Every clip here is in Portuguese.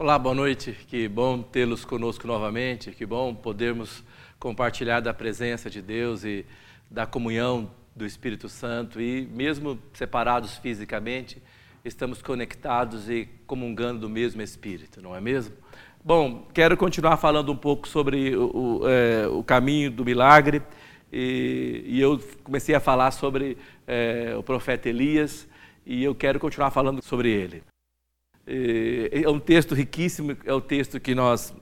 Olá, boa noite. Que bom tê-los conosco novamente. Que bom podermos compartilhar da presença de Deus e da comunhão do Espírito Santo. E mesmo separados fisicamente, estamos conectados e comungando do mesmo Espírito, não é mesmo? Bom, quero continuar falando um pouco sobre o, o, é, o caminho do milagre. E, e, eu comecei a falar sobre é, o profeta Elias e eu quero continuar falando sobre ele. É um texto riquíssimo, é o texto que nós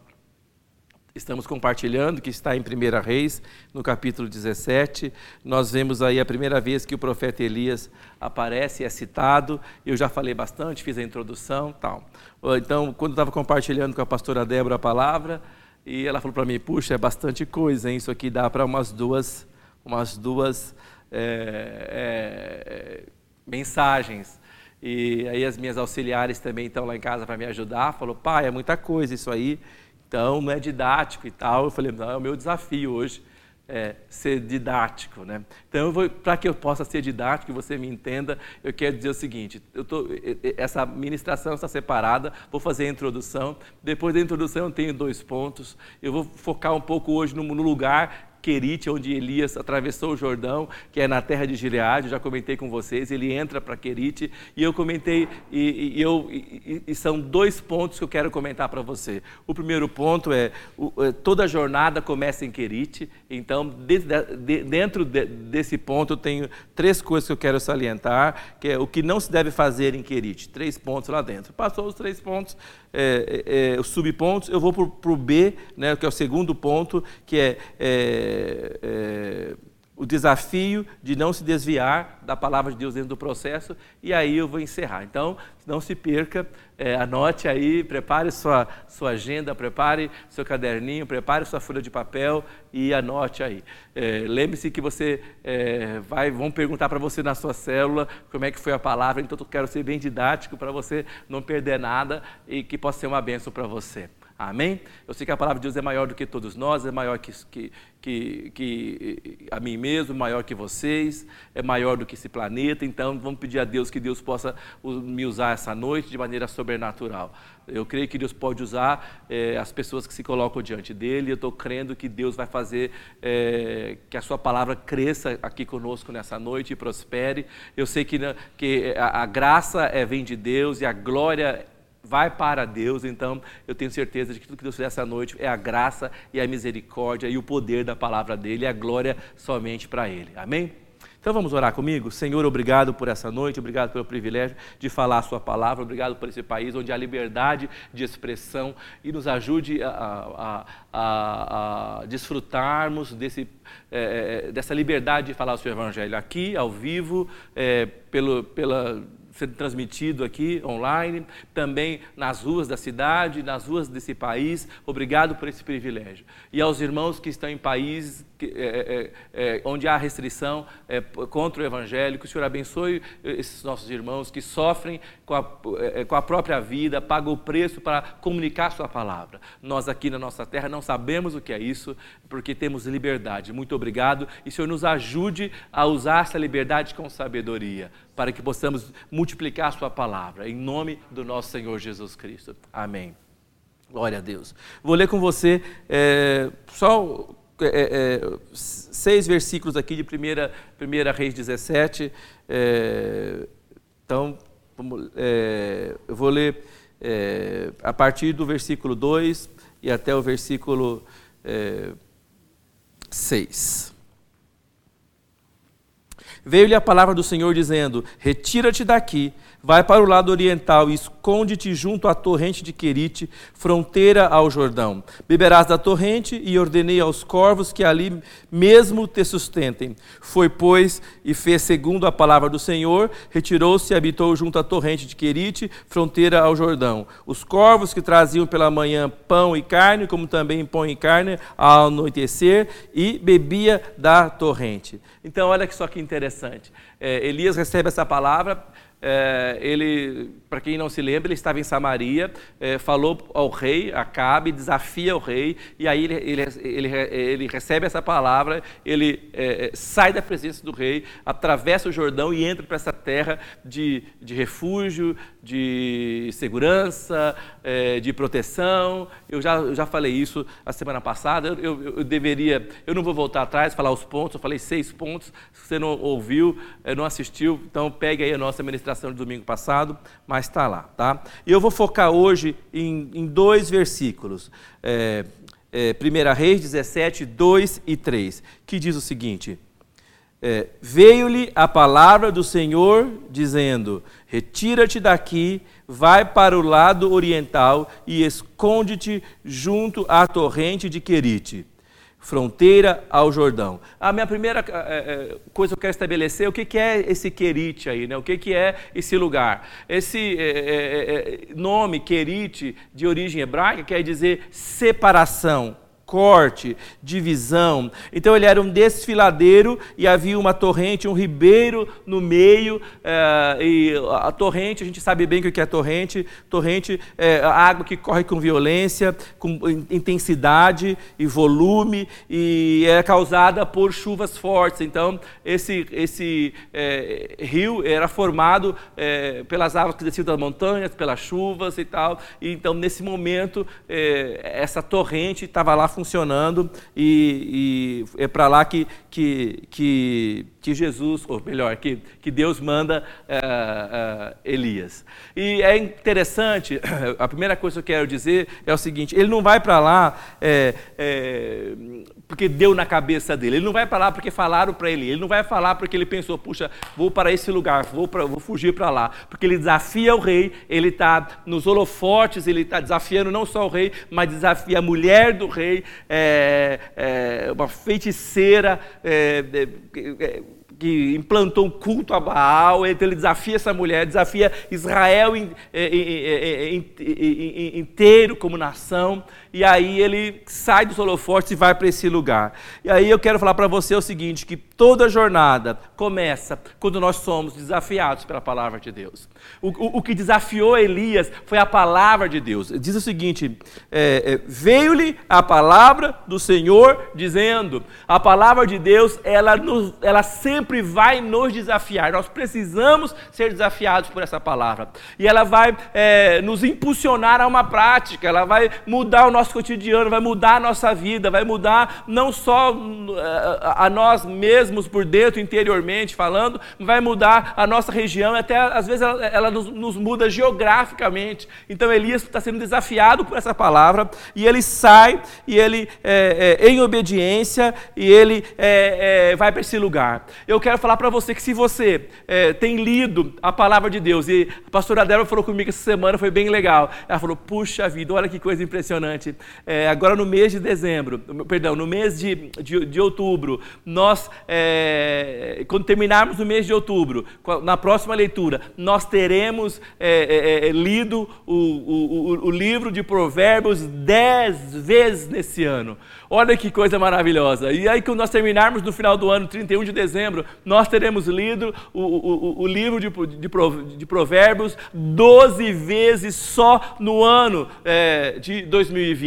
estamos compartilhando, que está em 1 Reis, no capítulo 17. Nós vemos aí a primeira vez que o profeta Elias aparece é citado. Eu já falei bastante, fiz a introdução tal. Então, quando eu estava compartilhando com a pastora Débora a palavra, e ela falou para mim, puxa, é bastante coisa, hein? isso aqui dá para umas duas, umas duas é, é, mensagens. E aí as minhas auxiliares também estão lá em casa para me ajudar. Falou, pai, é muita coisa isso aí, então não é didático e tal. Eu falei, não, é o meu desafio hoje é, ser didático, né? Então, para que eu possa ser didático e você me entenda, eu quero dizer o seguinte: tô, essa ministração está separada, vou fazer a introdução. Depois da introdução, eu tenho dois pontos. Eu vou focar um pouco hoje no, no lugar Querite, onde Elias atravessou o Jordão, que é na terra de Gileade, já comentei com vocês, ele entra para Querite, e eu comentei, e, e eu, e, e, são dois pontos que eu quero comentar para você. O primeiro ponto é, é, toda a jornada começa em Querite, então de, de, dentro de, desse ponto eu tenho três coisas que eu quero salientar, que é o que não se deve fazer em Querite, três pontos lá dentro. Passou os três pontos, é, é, é os subpontos, eu vou para o B, né, que é o segundo ponto, que é, é é, é, o desafio de não se desviar da palavra de Deus dentro do processo, e aí eu vou encerrar. Então, não se perca, é, anote aí, prepare sua, sua agenda, prepare seu caderninho, prepare sua folha de papel e anote aí. É, Lembre-se que você é, vai, vão perguntar para você na sua célula como é que foi a palavra, então eu quero ser bem didático para você não perder nada e que possa ser uma bênção para você. Amém? Eu sei que a palavra de Deus é maior do que todos nós, é maior que, que, que, que, a mim mesmo, maior que vocês, é maior do que esse planeta. Então, vamos pedir a Deus que Deus possa me usar essa noite de maneira sobrenatural. Eu creio que Deus pode usar é, as pessoas que se colocam diante dele. Eu estou crendo que Deus vai fazer é, que a sua palavra cresça aqui conosco nessa noite e prospere. Eu sei que, né, que a, a graça é, vem de Deus e a glória vai para Deus, então eu tenho certeza de que tudo que Deus fizer essa noite é a graça e a misericórdia e o poder da palavra dele e a glória somente para ele. Amém? Então vamos orar comigo? Senhor, obrigado por essa noite, obrigado pelo privilégio de falar a Sua palavra, obrigado por esse país onde há liberdade de expressão e nos ajude a, a, a, a desfrutarmos desse, é, dessa liberdade de falar o Seu Evangelho aqui, ao vivo, é, pelo, pela sendo transmitido aqui online, também nas ruas da cidade, nas ruas desse país. Obrigado por esse privilégio. E aos irmãos que estão em países que, é, é, é, onde há restrição é, contra o Evangelho, que o Senhor abençoe esses nossos irmãos que sofrem com a, é, com a própria vida, pagam o preço para comunicar Sua palavra. Nós aqui na nossa terra não sabemos o que é isso, porque temos liberdade. Muito obrigado e o Senhor nos ajude a usar essa liberdade com sabedoria, para que possamos multiplicar Sua palavra, em nome do nosso Senhor Jesus Cristo. Amém. Glória a Deus. Vou ler com você é, só é, é, seis versículos aqui de 1 primeira, primeira Reis 17. É, então, é, eu vou ler é, a partir do versículo 2 e até o versículo 6. Veio-lhe a palavra do Senhor dizendo: Retira-te daqui Vai para o lado oriental e esconde-te junto à torrente de Querite, fronteira ao Jordão. Beberás da torrente e ordenei aos corvos que ali mesmo te sustentem. Foi, pois, e fez segundo a palavra do Senhor, retirou-se e habitou junto à torrente de Querite, fronteira ao Jordão. Os corvos que traziam pela manhã pão e carne, como também pão e carne ao anoitecer, e bebia da torrente. Então, olha só que interessante. É, Elias recebe essa palavra é, ele, para quem não se lembra, ele estava em Samaria, é, falou ao rei, Acabe, desafia o rei, e aí ele, ele, ele, ele recebe essa palavra, ele é, é, sai da presença do rei, atravessa o Jordão e entra para essa terra de, de refúgio, de segurança, é, de proteção. Eu já, eu já falei isso a semana passada. Eu, eu, eu, deveria, eu não vou voltar atrás, falar os pontos. Eu falei seis pontos. Se você não ouviu, é, não assistiu, então pegue aí a nossa ministração de domingo passado, mas está lá, tá? E eu vou focar hoje em, em dois versículos. É, é, 1 Reis 17, 2 e 3, que diz o seguinte: é, Veio-lhe a palavra do Senhor, dizendo: Retira-te daqui, vai para o lado oriental e esconde-te junto à torrente de Querite, fronteira ao Jordão. A minha primeira é, é, coisa que eu quero estabelecer é o que é esse Querite aí, né? o que é esse lugar. Esse é, nome, Querite, de origem hebraica, quer dizer separação corte, divisão. Então ele era um desfiladeiro e havia uma torrente, um ribeiro no meio. É, e a torrente, a gente sabe bem o que é torrente. Torrente é a água que corre com violência, com intensidade e volume e é causada por chuvas fortes. Então esse esse é, rio era formado é, pelas águas que desciam das montanhas, pelas chuvas e tal. E, então nesse momento essa torrente estava lá funcionando e, e é para lá que, que, que, que, Jesus, ou melhor, que, que Deus manda é, é, Elias. E é interessante, a primeira coisa que eu quero dizer é o seguinte: ele não vai para lá é, porque deu na cabeça dele, ele não vai para lá porque falaram para ele, ele não vai falar porque ele pensou, puxa, vou para esse lugar, vou, pra, vou fugir para lá, porque ele desafia o rei, ele está nos holofotes, ele está desafiando não só o rei, mas desafia a mulher do rei, é, é, uma feiticeira é, é, é que implantou um culto a Baal, então ele desafia essa mulher, desafia Israel inteiro como nação, e aí ele sai dos holofotes e vai para esse lugar. E aí eu quero falar para você o seguinte, que toda jornada começa quando nós somos desafiados pela palavra de Deus. O, o, o que desafiou Elias foi a palavra de Deus. Diz o seguinte, é, é, veio-lhe a palavra do Senhor dizendo, a palavra de Deus, ela, nos, ela sempre vai nos desafiar, nós precisamos ser desafiados por essa palavra. E ela vai é, nos impulsionar a uma prática, ela vai mudar o nosso nosso cotidiano, vai mudar a nossa vida, vai mudar não só eh, a nós mesmos por dentro, interiormente falando, vai mudar a nossa região, até às vezes ela, ela nos, nos, muda geograficamente. Então Elias está sendo desafiado por essa palavra e ele sai e ele é, é, em obediência e ele é, vai para esse lugar. Eu quero falar para você que se você tem lido a palavra de Deus e a pastora Débora falou comigo essa semana, foi bem legal. Ela falou: puxa vida, olha que coisa impressionante é, agora no mês de dezembro, perdão, no mês de, de, de outubro, nós, é, quando terminarmos o mês de outubro, na próxima leitura, nós teremos é, é, é lido o, o, o, livro de Provérbios dez vezes nesse ano. Olha que coisa maravilhosa. E aí, quando nós terminarmos no final do ano, 31 de dezembro, nós teremos lido o, o, o livro de, de, de, Provérbios 12 vezes só no ano é, de 2020.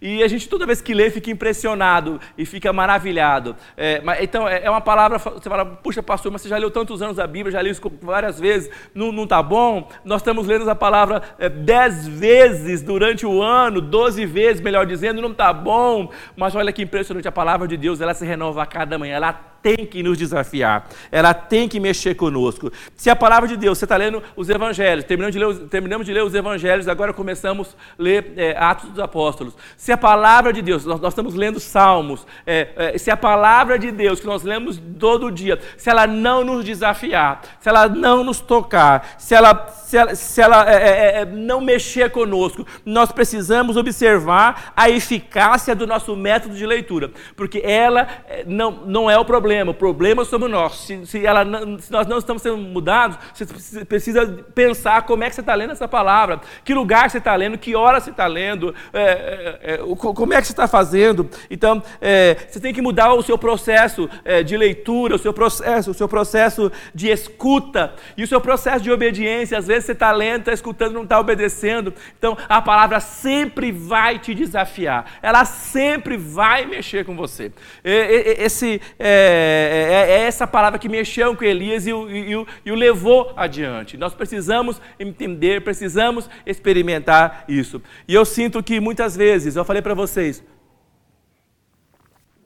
E a gente, toda vez que lê, fica impressionado e fica maravilhado. É, então, é, é uma palavra, você fala, puxa, pastor, mas você já leu tantos anos a Bíblia, já leu isso várias vezes, não está bom? Nós estamos lendo a palavra é, 10 vezes durante o ano, 12 vezes, melhor dizendo, não está bom? Mas olha que impressionante, a palavra de Deus, ela se renova a cada manhã, ela tem que nos desafiar, ela tem que mexer conosco. Se a palavra de Deus, você está lendo os evangelhos, terminamos de ler os, terminamos de ler os evangelhos, agora começamos a ler é, Atos dos Apóstolos. Se a palavra de Deus, nós, nós estamos lendo Salmos, é, é, se a palavra de Deus, que nós lemos todo dia, se ela não nos desafiar, se ela não nos tocar, se ela, se ela, se ela é, é, é, não mexer conosco, nós precisamos observar a eficácia do nosso método de leitura, porque ela não, não é o problema problema, o problema somos nós. Se, se, ela, se nós não estamos sendo mudados, você precisa pensar como é que você está lendo essa palavra, que lugar você está lendo, que hora você está lendo, é, é, é como é que você está fazendo. Então, é, você tem que mudar o seu processo é, de leitura, o seu processo, o seu processo de escuta e o seu processo de obediência. Às vezes você está lendo, está escutando, não está obedecendo. Então, a palavra sempre vai te desafiar, ela sempre vai mexer com você. Esse é, é, é, é, essa palavra que mexeu com Elias e o, e, o, e o levou adiante. Nós precisamos entender, precisamos experimentar isso. E eu sinto que muitas vezes, eu falei para vocês,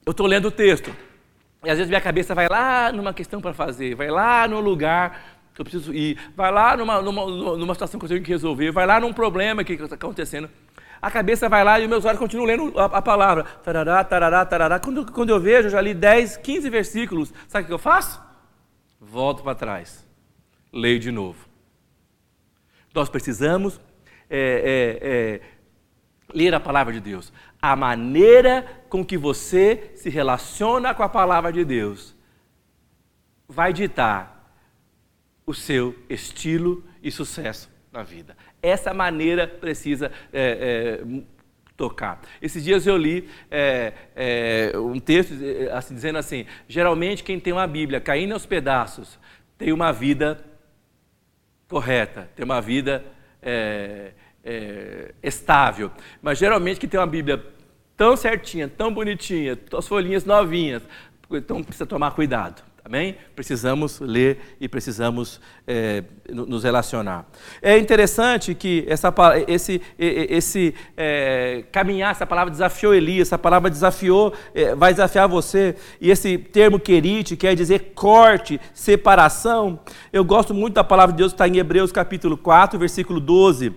eu estou lendo o texto, e às vezes minha cabeça vai lá numa questão para fazer, vai lá no lugar que eu preciso ir, vai lá numa, numa, numa situação que eu tenho que resolver, vai lá num problema que está acontecendo. A cabeça vai lá e meus olhos continuam lendo a, a palavra. Tarará, tarará, tarará. Quando, quando eu vejo, eu já li 10, 15 versículos. Sabe o que eu faço? Volto para trás. Leio de novo. Nós precisamos é, é, é, ler a palavra de Deus. A maneira com que você se relaciona com a palavra de Deus vai ditar o seu estilo e sucesso na vida. Essa maneira precisa é, é, tocar. Esses dias eu li é, é um texto é, assim, dizendo assim: geralmente quem tem uma Bíblia caindo aos pedaços tem uma vida correta, tem uma vida é, estável. Mas geralmente quem tem uma Bíblia tão certinha, tão bonitinha, as folhinhas novinhas, então precisa tomar cuidado. Amém? Precisamos ler e precisamos é, nos relacionar. É interessante que essa, esse, esse é, caminhar, essa palavra desafiou Elias, essa palavra desafiou, é, vai desafiar você. E esse termo querite quer dizer corte, separação. Eu gosto muito da palavra de Deus que está em Hebreus capítulo 4, versículo 12. O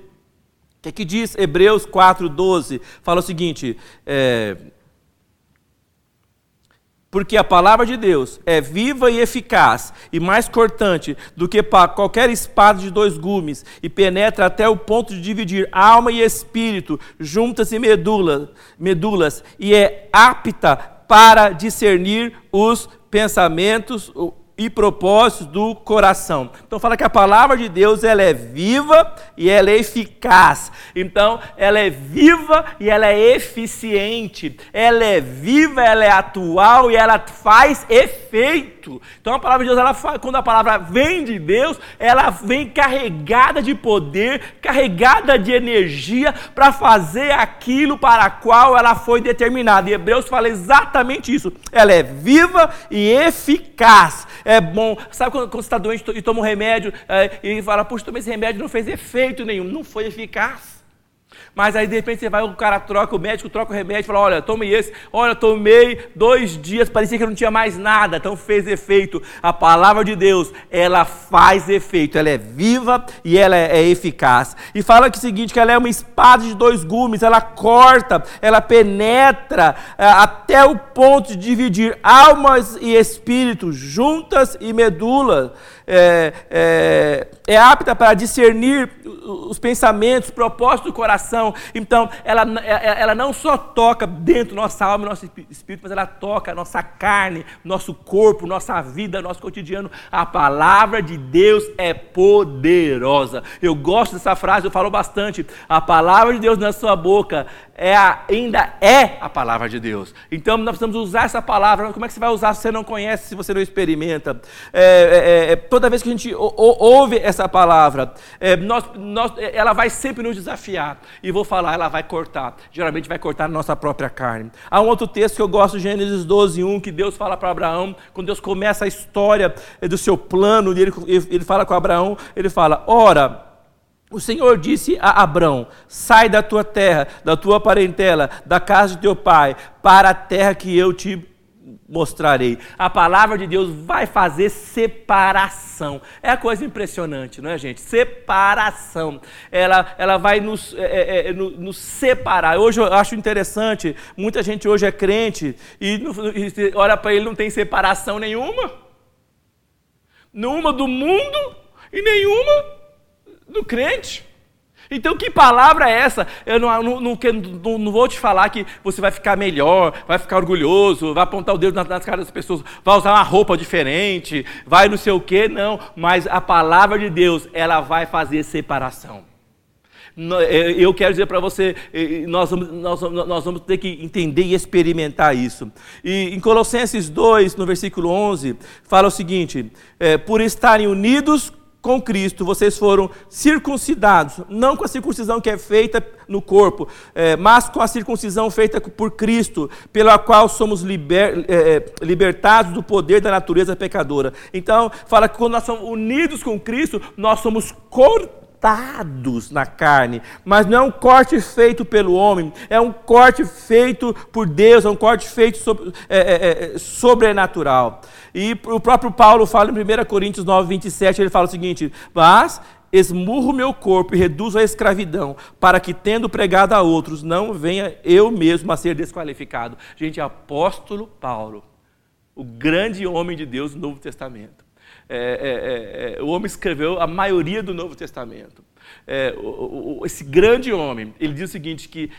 que, é que diz Hebreus 4, 12? Fala o seguinte. É, porque a palavra de Deus é viva e eficaz e mais cortante do que qualquer espada de dois gumes e penetra até o ponto de dividir alma e espírito, juntas e medula, medulas, e é apta para discernir os pensamentos, e propósitos do coração. Então fala que a palavra de Deus ela é viva e ela é eficaz. Então ela é viva e ela é eficiente. Ela é viva, ela é atual e ela faz efeito. Então a palavra de Deus, ela quando a palavra vem de Deus, ela vem carregada de poder, carregada de energia para fazer aquilo para a qual ela foi determinada. E Hebreus fala exatamente isso. Ela é viva e eficaz é bom. Sabe quando, quando você está doente e toma um remédio é, e fala, puxa, tomei esse remédio não fez efeito nenhum, não foi eficaz. Mas aí de repente você vai, o cara troca, o médico troca o remédio, fala: olha, tome esse, olha, tomei dois dias, parecia que não tinha mais nada, então fez efeito. A palavra de Deus, ela faz efeito, ela é viva e ela é, é eficaz. E fala que o seguinte: que ela é uma espada de dois gumes, ela corta, ela penetra é, até o ponto de dividir almas e espíritos, juntas e medula. É, é, é apta para discernir os pensamentos, os propósitos do coração. Então, ela, é, é, ela não só toca dentro nossa alma e nosso espírito, mas ela toca nossa carne, nosso corpo, nossa vida, nosso cotidiano. A palavra de Deus é poderosa. Eu gosto dessa frase, eu falo bastante. A palavra de Deus na sua boca é a, ainda é a palavra de Deus. Então, nós precisamos usar essa palavra. Como é que você vai usar se você não conhece, se você não experimenta? É, é, é toda vez que a gente ouve essa palavra, é, nós, nós, ela vai sempre nos desafiar. E vou falar, ela vai cortar. Geralmente vai cortar a nossa própria carne. Há um outro texto que eu gosto, Gênesis 12, 1, que Deus fala para Abraão, quando Deus começa a história do seu plano, ele, ele fala com Abraão, ele fala, ora, o Senhor disse a Abraão: Sai da tua terra, da tua parentela, da casa de teu pai, para a terra que eu te mostrarei. A palavra de Deus vai fazer separação. É a coisa impressionante, não é, gente? Separação. Ela, ela vai nos, é, é, é nos separar. Hoje eu acho interessante, muita gente hoje é crente e, e olha para ele não tem separação nenhuma. Nenhuma do mundo e nenhuma do crente. Então, que palavra é essa? Eu não, não, não, não, vou te falar que você vai ficar melhor, vai ficar orgulhoso, vai apontar o dedo nas, nas caras das pessoas, vai usar uma roupa diferente, vai não sei o quê, não. Mas a palavra de Deus, ela vai fazer separação. Eu quero dizer para você, nós vamos, nós, nós vamos ter que entender e experimentar isso. E em Colossenses 2, no versículo 11, fala o seguinte: é, por estarem unidos com Cristo, vocês foram circuncidados, não com a circuncisão que é feita no corpo, é, mas com a circuncisão feita por Cristo, pela qual somos liber, é, é, libertados do poder da natureza pecadora. Então, fala que quando nós somos unidos com Cristo, nós somos cortados na carne, mas não é um corte feito pelo homem, é um corte feito por Deus, é um corte feito sobre, é, é, é sobrenatural. E o próprio Paulo fala em 1 Coríntios 9, 27, ele fala o seguinte: Mas esmurro meu corpo e reduzo a escravidão, para que, tendo pregado a outros, não venha eu mesmo a ser desqualificado. Gente, apóstolo Paulo, o grande homem de Deus do Novo Testamento. É, é, é, é o homem escreveu a maioria do Novo Testamento. É, o, o, esse grande homem, ele diz o seguinte, que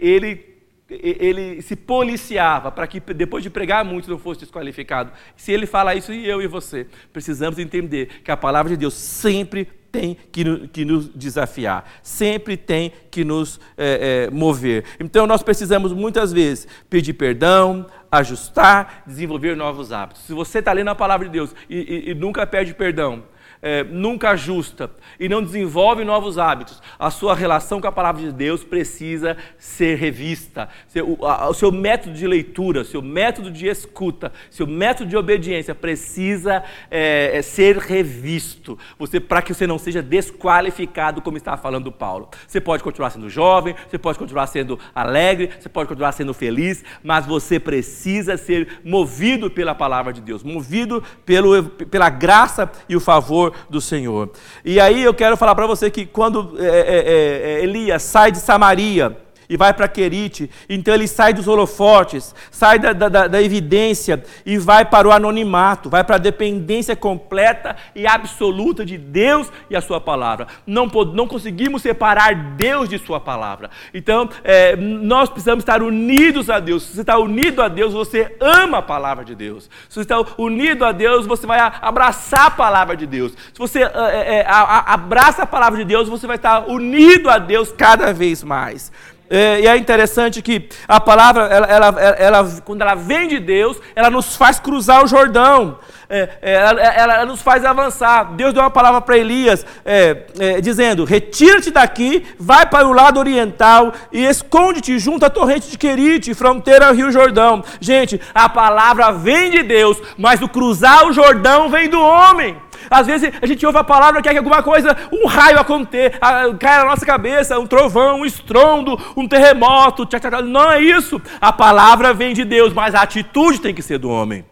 ele ele se policiava para que depois de pregar muito não fosse desqualificado. Se ele fala isso, e eu e você, precisamos entender que a palavra de Deus sempre tem que, que nos desafiar, sempre tem que nos é, é, mover. Então nós precisamos muitas vezes pedir perdão, ajustar, desenvolver novos hábitos. Se você está lendo a palavra de Deus e, e, e nunca pede perdão, é, nunca ajusta e não desenvolve novos hábitos, a sua relação com a palavra de Deus precisa ser revista. O, a, o seu método de leitura, seu método de escuta, seu método de obediência precisa é, é, ser revisto. Você para que você não seja desqualificado, como está falando Paulo. Você pode continuar sendo jovem, você pode continuar sendo alegre, você pode continuar sendo feliz, mas você precisa ser movido pela palavra de Deus, movido pelo, pela graça e o favor do Senhor. E aí eu quero falar para você que quando é, é, é, Elias sai de Samaria, e vai para Querite. Então ele sai dos holofotes, sai da, da, da, evidência e vai para o anonimato, vai para a dependência completa e absoluta de Deus e a Sua palavra. Não, não conseguimos separar Deus de Sua palavra. Então é, nós precisamos estar unidos a Deus. Se você está unido a Deus, você ama a palavra de Deus. Se você está unido a Deus, você vai abraçar a palavra de Deus. Se você é, é, abraça a palavra de Deus, você vai estar unido a Deus cada vez mais. É, e é interessante que a palavra, ela, ela, ela, quando ela vem de Deus, ela nos faz cruzar o Jordão, é, é, ela, ela, nos faz avançar. Deus deu uma palavra para Elias, é, é, dizendo: Retira-te daqui, vai para o lado oriental e esconde-te junto à torrente de Querite, fronteira ao Rio Jordão. Gente, a palavra vem de Deus, mas o cruzar o Jordão vem do homem. Às vezes a gente ouve a palavra, quer que alguma coisa, um raio aconteça, caia na nossa cabeça, um trovão, um estrondo, um terremoto. Tchá, tchá, tchá. Não é isso. A palavra vem de Deus, mas a atitude tem que ser do homem.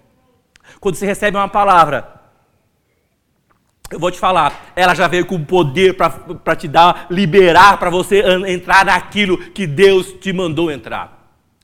Quando você recebe uma palavra, eu vou te falar, ela já veio com poder para te dar, liberar, para você entrar naquilo que Deus te mandou entrar.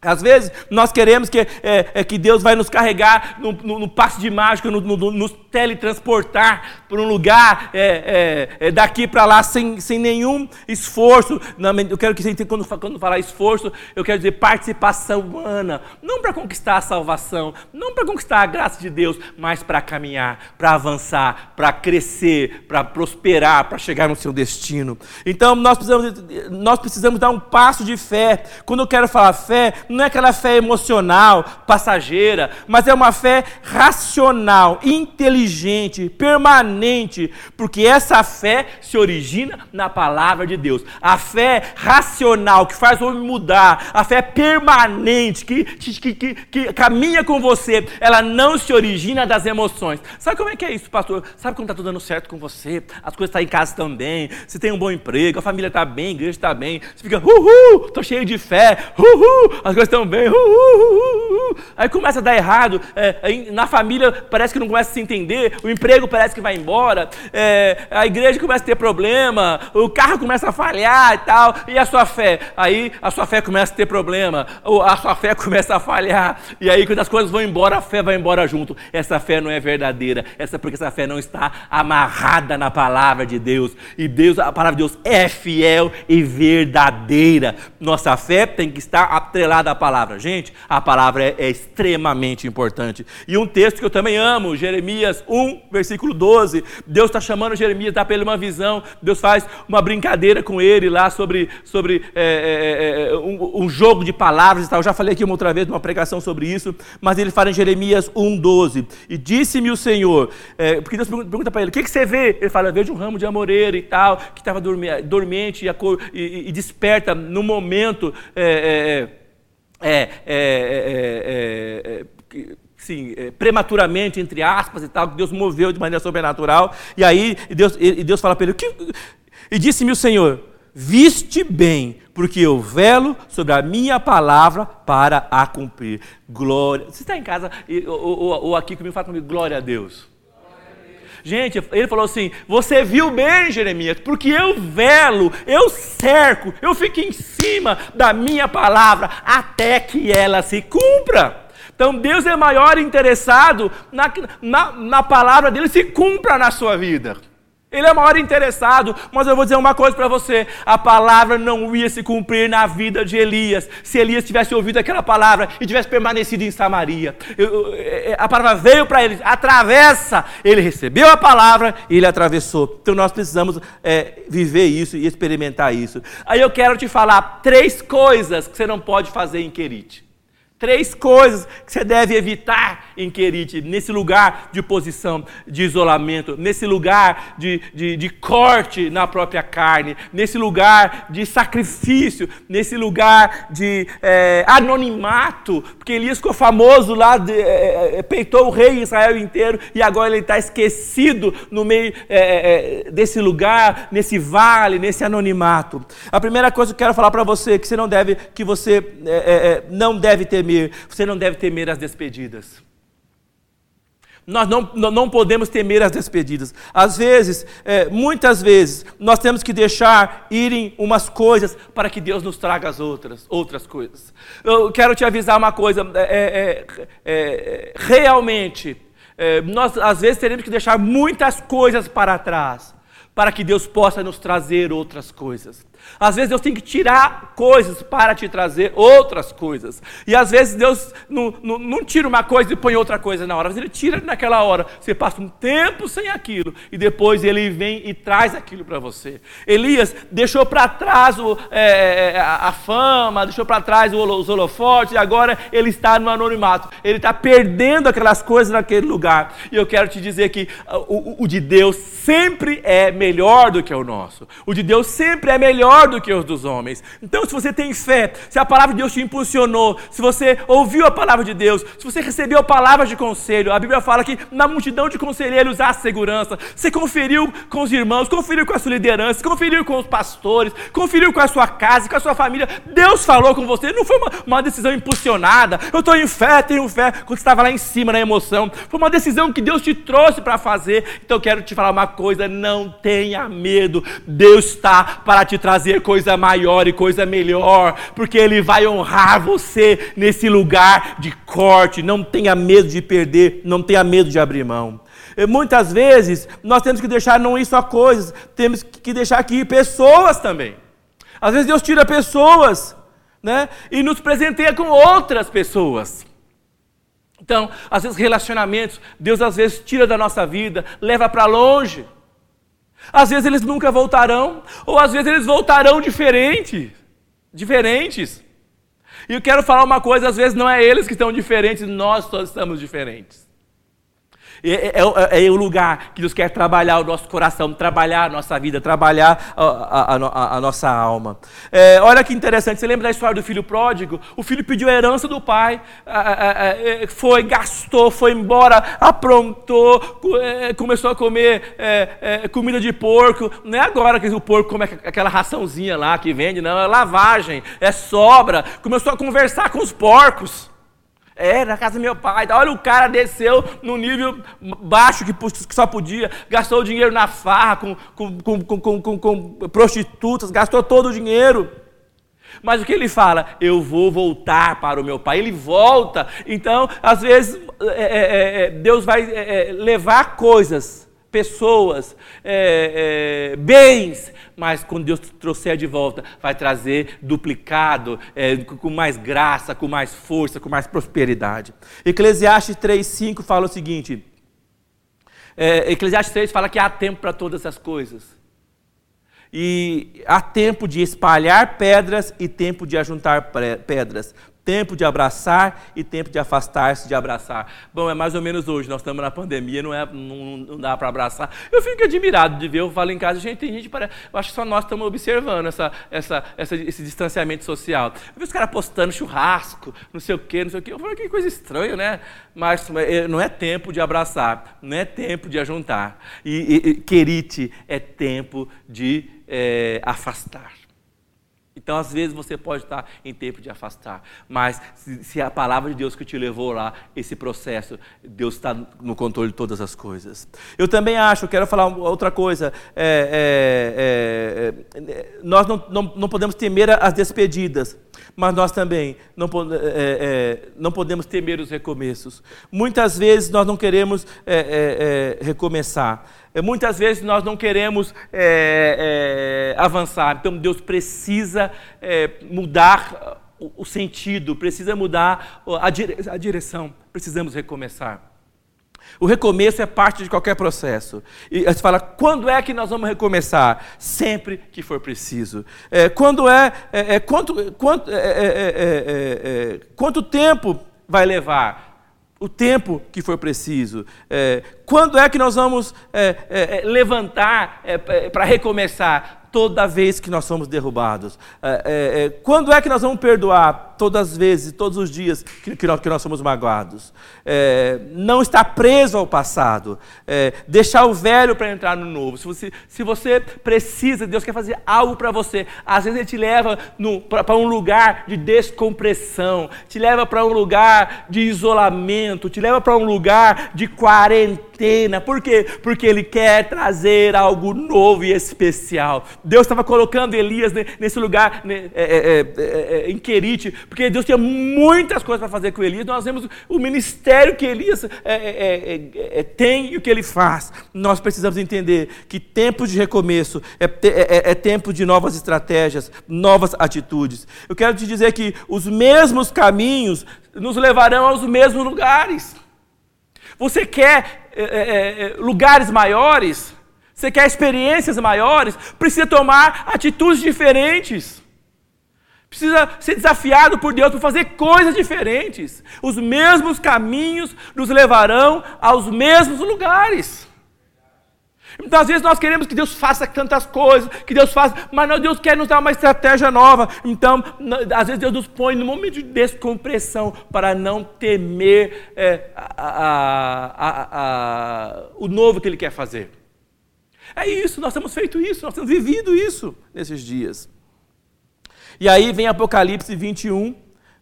Às vezes nós queremos que, é, é, que Deus vai nos carregar no, no, no passe de mágica, no, no, nos teletransportar para um lugar é, é, é daqui para lá sem, sem nenhum esforço. Eu quero que você entenda, quando, quando falar esforço, eu quero dizer participação humana. Não para conquistar a salvação, não para conquistar a graça de Deus, mas para caminhar, para avançar, para crescer, para prosperar, para chegar no seu destino. Então nós precisamos, nós precisamos dar um passo de fé. Quando eu quero falar fé, não é aquela fé emocional, passageira, mas é uma fé racional, inteligente, permanente, porque essa fé se origina na palavra de Deus. A fé racional que faz o homem mudar, a fé permanente que, que, que, que caminha com você, ela não se origina das emoções. Sabe como é que é isso, pastor? Sabe quando está tudo dando certo com você? As coisas estão tá em casa também, você tem um bom emprego, a família está bem, a igreja está bem, você fica, uhul, estou cheio de fé, uhul, as coisas coisas estão bem. Uh, uh, uh, aí começa a dar errado. É, na família parece que não começa a se entender. O emprego parece que vai embora. É, a igreja começa a ter problema. O carro começa a falhar e tal. E a sua fé? Aí a sua fé começa a ter problema. A sua fé começa a falhar. E aí quando as coisas vão embora, a fé vai embora junto. Essa fé não é verdadeira. Essa porque essa fé não está amarrada na palavra de Deus. E Deus, a palavra de Deus é fiel e verdadeira. Nossa fé tem que estar atrelada da palavra. Gente, a palavra é, é, extremamente importante. E um texto que eu também amo, Jeremias 1, versículo 12. Deus está chamando Jeremias, dá para ele uma visão. Deus faz uma brincadeira com ele lá sobre, sobre é, é, é, é um, um, jogo de palavras e tal. Eu já falei aqui uma outra vez numa pregação sobre isso. Mas ele fala em Jeremias 1, 12. E disse-me o Senhor, é, porque Deus pergunta para ele: o que, que você vê? Ele fala: vejo um ramo de amoreira e tal, que estava dormente e, e, e, desperta no momento. É, é, é, sim, prematuramente, entre aspas e tal, que Deus moveu de maneira sobrenatural. E aí Deus, e Deus fala para ele: e disse-me o Senhor: Viste bem, porque eu velo sobre a minha palavra para a cumprir. Glória. Você está em casa ou, ou, ou aqui comigo, fala comigo, glória a Deus. Gente, ele falou assim: Você viu bem, Jeremias, porque eu velo, eu cerco, eu fico em cima da minha palavra até que ela se cumpra. Então Deus é maior interessado na, na, na palavra dele se cumpra na sua vida. Ele é o maior interessado, mas eu vou dizer uma coisa para você: a palavra não ia se cumprir na vida de Elias, se Elias tivesse ouvido aquela palavra e tivesse permanecido em Samaria. Eu, é, a palavra veio para ele, atravessa, ele recebeu a palavra e ele atravessou. Então nós precisamos é, viver isso e experimentar isso. Aí eu quero te falar três coisas que você não pode fazer em Querite. Três coisas que você deve evitar em Querite, nesse lugar de posição de isolamento, nesse lugar de, de, de, corte na própria carne, nesse lugar de sacrifício, nesse lugar de é, anonimato, porque Elias ficou famoso lá, de, é, é peitou o rei Israel inteiro e agora ele está esquecido no meio é, é, desse lugar, nesse vale, nesse anonimato. A primeira coisa que eu quero falar para você que você não deve, que você é, não deve temer temer, você não deve temer as despedidas. Nós não, não podemos temer as despedidas. Às vezes, é, muitas vezes, nós temos que deixar irem umas coisas para que Deus nos traga as outras, outras coisas. Eu quero te avisar uma coisa: é, é, é realmente, é, nós às vezes teremos que deixar muitas coisas para trás, para que Deus possa nos trazer outras coisas. Às vezes Deus tem que tirar coisas para te trazer outras coisas. E às vezes Deus não, não, não, tira uma coisa e põe outra coisa na hora. Mas Ele tira naquela hora. Você passa um tempo sem aquilo. E depois Ele vem e traz aquilo para você. Elias deixou para trás o, é, é a fama, deixou para trás os holofotes. E agora ele está no anonimato. Ele está perdendo aquelas coisas naquele lugar. E eu quero te dizer que o, o, o de Deus sempre é melhor do que o nosso. O de Deus sempre é melhor maior do que os dos homens. Então, se você tem fé, se a palavra de Deus te impulsionou, se você ouviu a palavra de Deus, se você recebeu palavras de conselho, a Bíblia fala que na multidão de conselheiros há segurança. Você conferiu com os irmãos, conferiu com a sua liderança, conferiu com os pastores, conferiu com a sua casa, com a sua família. Deus falou com você, não foi uma, uma decisão impulsionada. Eu estou em fé, tenho fé, quando estava lá em cima na emoção. Foi uma decisão que Deus te trouxe para fazer. Então, eu quero te falar uma coisa: não tenha medo. Deus está para te trazer fazer coisa maior e coisa melhor, porque Ele vai honrar você nesse lugar de corte. Não tenha medo de perder, não tenha medo de abrir mão. E muitas vezes nós temos que deixar não ir só coisas, temos que deixar aqui pessoas também. Às vezes Deus tira pessoas, né? E nos presenteia com outras pessoas. Então, às vezes relacionamentos, Deus às vezes tira da nossa vida, leva para longe. Às vezes eles nunca voltarão, ou às vezes eles voltarão diferentes, diferentes. E eu quero falar uma coisa, às vezes não é eles que estão diferentes, nós todos estamos diferentes. É, é, é, é, o lugar que Deus quer trabalhar o nosso coração, trabalhar a nossa vida, trabalhar a, a, a, a nossa alma. É, olha que interessante, você lembra da história do filho pródigo? O filho pediu a herança do pai, é, foi, gastou, foi embora, aprontou, começou a comer comida de porco. Não é agora que o porco come aquela raçãozinha lá que vende, não, é lavagem, é sobra. Começou a conversar com os porcos. É, na casa do meu pai. Olha, o cara desceu no nível baixo que, só podia, gastou dinheiro na farra com, com, com, com, prostitutas, gastou todo o dinheiro. Mas o que ele fala? Eu vou voltar para o meu pai. Ele volta. Então, às vezes, é, é, é, é Deus vai é, levar coisas pessoas, é, é, bens, mas quando Deus trouxer de volta, vai trazer duplicado, é, com mais graça, com mais força, com mais prosperidade. Eclesiastes 3,5 fala o seguinte: é, Eclesiastes 3 fala que há tempo para todas as coisas. E há tempo de espalhar pedras e tempo de ajuntar pedras. Tempo de abraçar e tempo de afastar-se de abraçar. Bom, é mais ou menos hoje, nós estamos na pandemia, não, é, não, não dá para abraçar. Eu fico admirado de ver, eu falo em casa, gente, tem gente, para, eu acho que só nós estamos observando essa, essa, essa, esse distanciamento social. Eu vi os caras postando churrasco, não sei o quê, não sei o quê. Eu falo, que coisa estranha, né? Mas é, não é tempo de abraçar, não é tempo de ajuntar. E, e querite, é tempo de é, afastar. Então, às vezes, você pode estar em tempo de afastar, mas se, se a palavra de Deus que te levou lá, esse processo, Deus está no controle de todas as coisas. Eu também acho, quero falar outra coisa, é, é, é, nós não, não, não, podemos temer as despedidas, mas nós também não, é, é, não podemos temer os recomeços. Muitas vezes nós não queremos é, recomeçar. Muitas vezes nós não queremos é, é, avançar, então Deus precisa é, mudar o, o, sentido, precisa mudar a, dire, a direção, precisamos recomeçar. O recomeço é parte de qualquer processo. E você fala, quando é que nós vamos recomeçar? Sempre que for preciso. É, quando é, é, é quanto, quanto, é, é, quanto tempo vai levar? O tempo que for preciso. É, quando é que nós vamos é, é, é levantar é, para recomeçar? Toda vez que nós somos derrubados. quando é que nós vamos perdoar? Todas as vezes, todos os dias que, que, nós, que nós, somos magoados. É, não estar preso ao passado. É, deixar o velho para entrar no novo. Se você, se você precisa, Deus quer fazer algo para você. Às vezes Ele te leva para um lugar de descompressão, te leva para um lugar de isolamento, te leva para um lugar de quarentena. Por quê? Porque Ele quer trazer algo novo e especial. Deus estava colocando Elias nesse lugar é, é, é, em Querite porque Deus tinha muitas coisas para fazer com Elias. Nós vemos o ministério que Elias é, é, é, é, tem e o que ele faz. Nós precisamos entender que tempo de recomeço é, é, é tempo de novas estratégias, novas atitudes. Eu quero te dizer que os mesmos caminhos nos levarão aos mesmos lugares. Você quer lugares maiores? Você quer experiências maiores? Precisa tomar atitudes diferentes precisa ser desafiado por Deus para fazer coisas diferentes. Os mesmos caminhos nos levarão aos mesmos lugares. Muitas então, vezes nós queremos que Deus faça tantas coisas, que Deus faça, mas não, Deus quer nos dar uma estratégia nova. Então, às vezes Deus nos põe no momento de descompressão para não temer é, a, a, a, o novo que Ele quer fazer. É isso, nós temos feito isso, nós temos vivido isso nesses dias. E aí vem Apocalipse 21,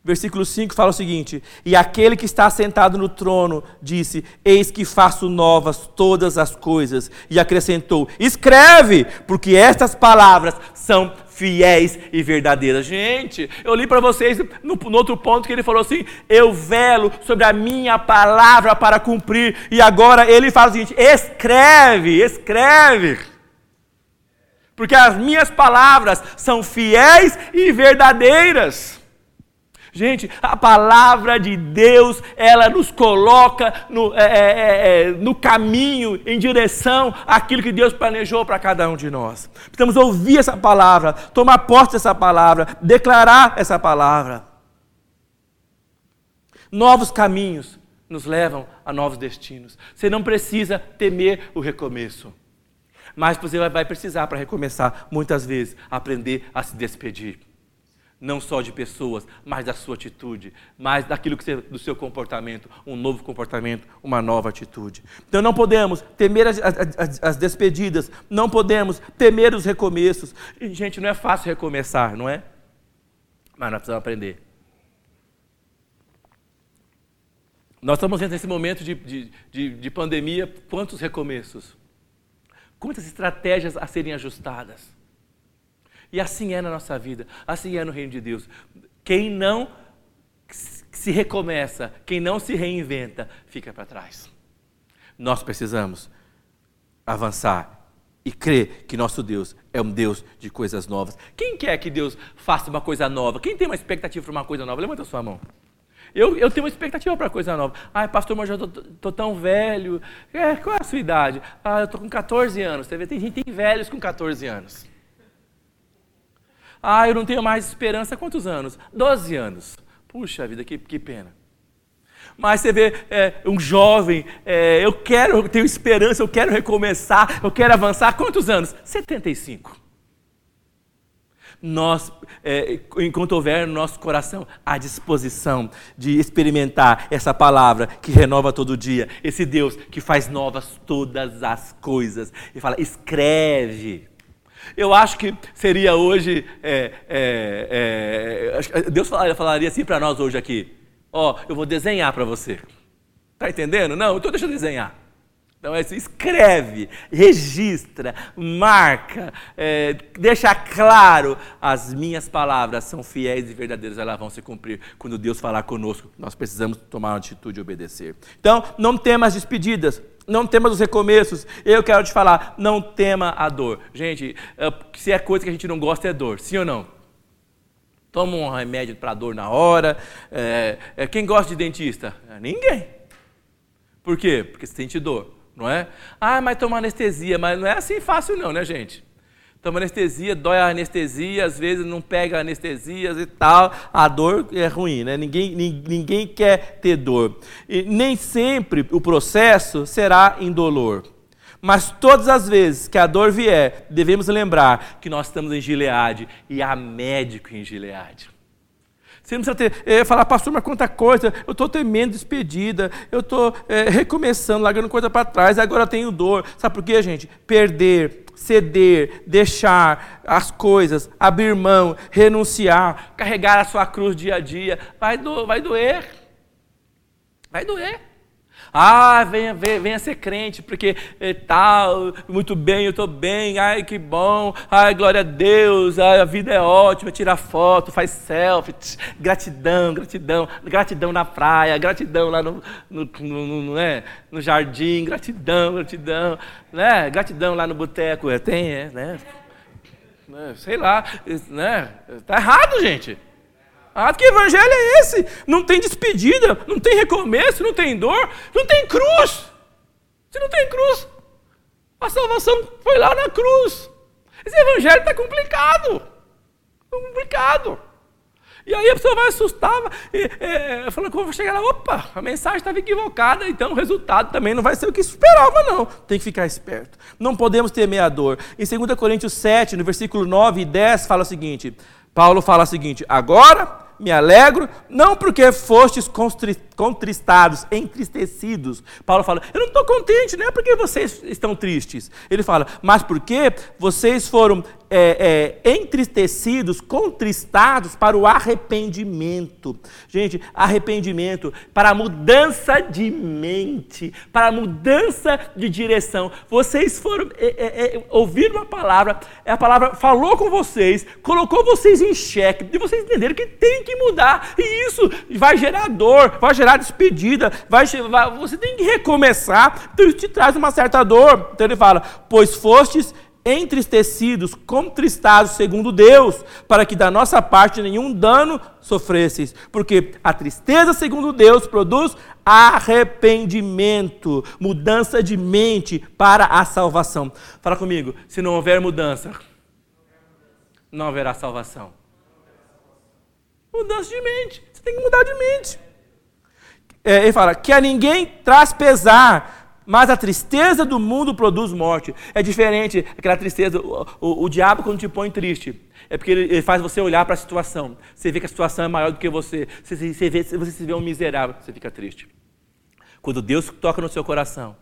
versículo 5, fala o seguinte: E aquele que está sentado no trono disse: Eis que faço novas todas as coisas. E acrescentou: Escreve, porque estas palavras são fiéis e verdadeiras. Gente, eu li para vocês no, no, outro ponto que ele falou assim: Eu velo sobre a minha palavra para cumprir. E agora ele fala o seguinte: Escreve, escreve porque as minhas palavras são fiéis e verdadeiras. Gente, a palavra de Deus, ela nos coloca no, é, é, é, é, no caminho, em direção àquilo que Deus planejou para cada um de nós. Precisamos ouvir essa palavra, tomar posse dessa palavra, declarar essa palavra. Novos caminhos nos levam a novos destinos. Você não precisa temer o recomeço. Mas você vai precisar, para recomeçar, muitas vezes, aprender a se despedir. Não só de pessoas, mas da sua atitude, mas daquilo que você, do seu comportamento, um novo comportamento, uma nova atitude. Então não podemos temer as, as, as despedidas, não podemos temer os recomeços. E, gente, não é fácil recomeçar, não é? Mas nós precisamos aprender. Nós estamos nesse momento de, de, de, de pandemia, quantos recomeços? Quantas estratégias a serem ajustadas. E assim é na nossa vida, assim é no reino de Deus. Quem não se recomeça, quem não se reinventa, fica para trás. Nós precisamos avançar e crer que nosso Deus é um Deus de coisas novas. Quem quer que Deus faça uma coisa nova? Quem tem uma expectativa para uma coisa nova? Levanta a sua mão. Eu, eu tenho uma expectativa para coisa nova. Ai, pastor, mas já estou tão velho. É, qual é a sua idade? Ah, eu estou com 14 anos. Você vê, tem gente tem velhos com 14 anos. Ah, eu não tenho mais esperança. Quantos anos? 12 anos. Puxa vida, que, que pena. Mas você vê é, um jovem, é, eu quero, eu tenho esperança, eu quero recomeçar, eu quero avançar. Quantos anos? 75 nós, é, enquanto houver no nosso coração a disposição de experimentar essa palavra que renova todo dia, esse Deus que faz novas todas as coisas, e fala, escreve. Eu acho que seria hoje, é, é, é Deus falaria, falaria assim para nós hoje aqui, ó, oh, eu vou desenhar para você. Está entendendo? Não, então deixa eu desenhar. Então, é assim, escreve, registra, marca, é, deixa claro, as minhas palavras são fiéis e verdadeiras, elas vão se cumprir. Quando Deus falar conosco, nós precisamos tomar uma atitude e obedecer. Então, não tema as despedidas, não tema os recomeços. Eu quero te falar, não tema a dor. Gente, é, se é coisa que a gente não gosta, é dor, sim ou não? Toma um remédio para dor na hora. É, é, quem gosta de dentista? Ninguém. Por quê? Porque sente dor não é? Ah, mas toma anestesia, mas não é assim fácil não, né, gente? Toma anestesia, dói a anestesia, às vezes não pega anestesias e tal, a dor é ruim, né? Ninguém, ninguém quer ter dor. E nem sempre o processo será indolor. Mas todas as vezes que a dor vier, devemos lembrar que nós estamos em Gileade e há médico em Gileade. Você não precisa ter, é, falar, pastor, mas quanta coisa, eu estou temendo despedida, eu estou é, recomeçando, largando coisa para trás, agora tenho dor. Sabe por quê, gente? Perder, ceder, deixar as coisas, abrir mão, renunciar, carregar a sua cruz dia a dia, vai, do, vai doer. Vai doer. Ah, venha, venha, venha ser crente, porque é, tal, muito bem, eu estou bem, ai que bom, ai glória a Deus, ai, a vida é ótima, tira foto, faz selfie, tch, gratidão, gratidão, gratidão na praia, gratidão lá no, no, no, no, né, no jardim, gratidão, gratidão, né, gratidão lá no boteco, é, tem, é, né, né sei lá, né, tá errado, gente. Ah, que evangelho é esse? Não tem despedida, não tem recomeço, não tem dor, não tem cruz. Se não tem cruz, a salvação foi lá na cruz. Esse evangelho está complicado. Complicado. E aí a pessoa vai assustar, e, é, falando, como chegar lá, opa, a mensagem estava equivocada, então o resultado também não vai ser o que esperava, não. Tem que ficar esperto. Não podemos temer a dor. Em 2 Coríntios 7, no versículo 9 e 10, fala o seguinte: Paulo fala o seguinte: agora me alegro, não porque fostes contristados, entristecidos. Paulo fala, eu não estou contente, não é porque vocês estão tristes. Ele fala, mas porque vocês foram é, é, entristecidos, contristados para o arrependimento. Gente, arrependimento para a mudança de mente, para a mudança de direção. Vocês foram é, é, é ouvir uma palavra, a palavra falou com vocês, colocou vocês em xeque, e vocês entenderam que tem que mudar. E isso vai gerar dor, vai gerar despedida, vai, vai você tem que recomeçar. Então isso te traz uma certa dor. Então ele fala: pois fostes entristecidos, contristados segundo Deus, para que da nossa parte nenhum dano sofresseis, porque a tristeza segundo Deus produz arrependimento, mudança de mente para a salvação. Fala comigo, se não houver mudança, não haverá salvação. Mudança de mente, você tem que mudar de mente. É, ele fala que a ninguém traz pesar mas a tristeza do mundo produz morte. É diferente aquela tristeza. O, o, o diabo, quando te põe triste, é porque ele, ele faz você olhar para a situação. Você vê que a situação é maior do que você. Você, você, vê, você se vê um miserável, você fica triste. Quando Deus toca no seu coração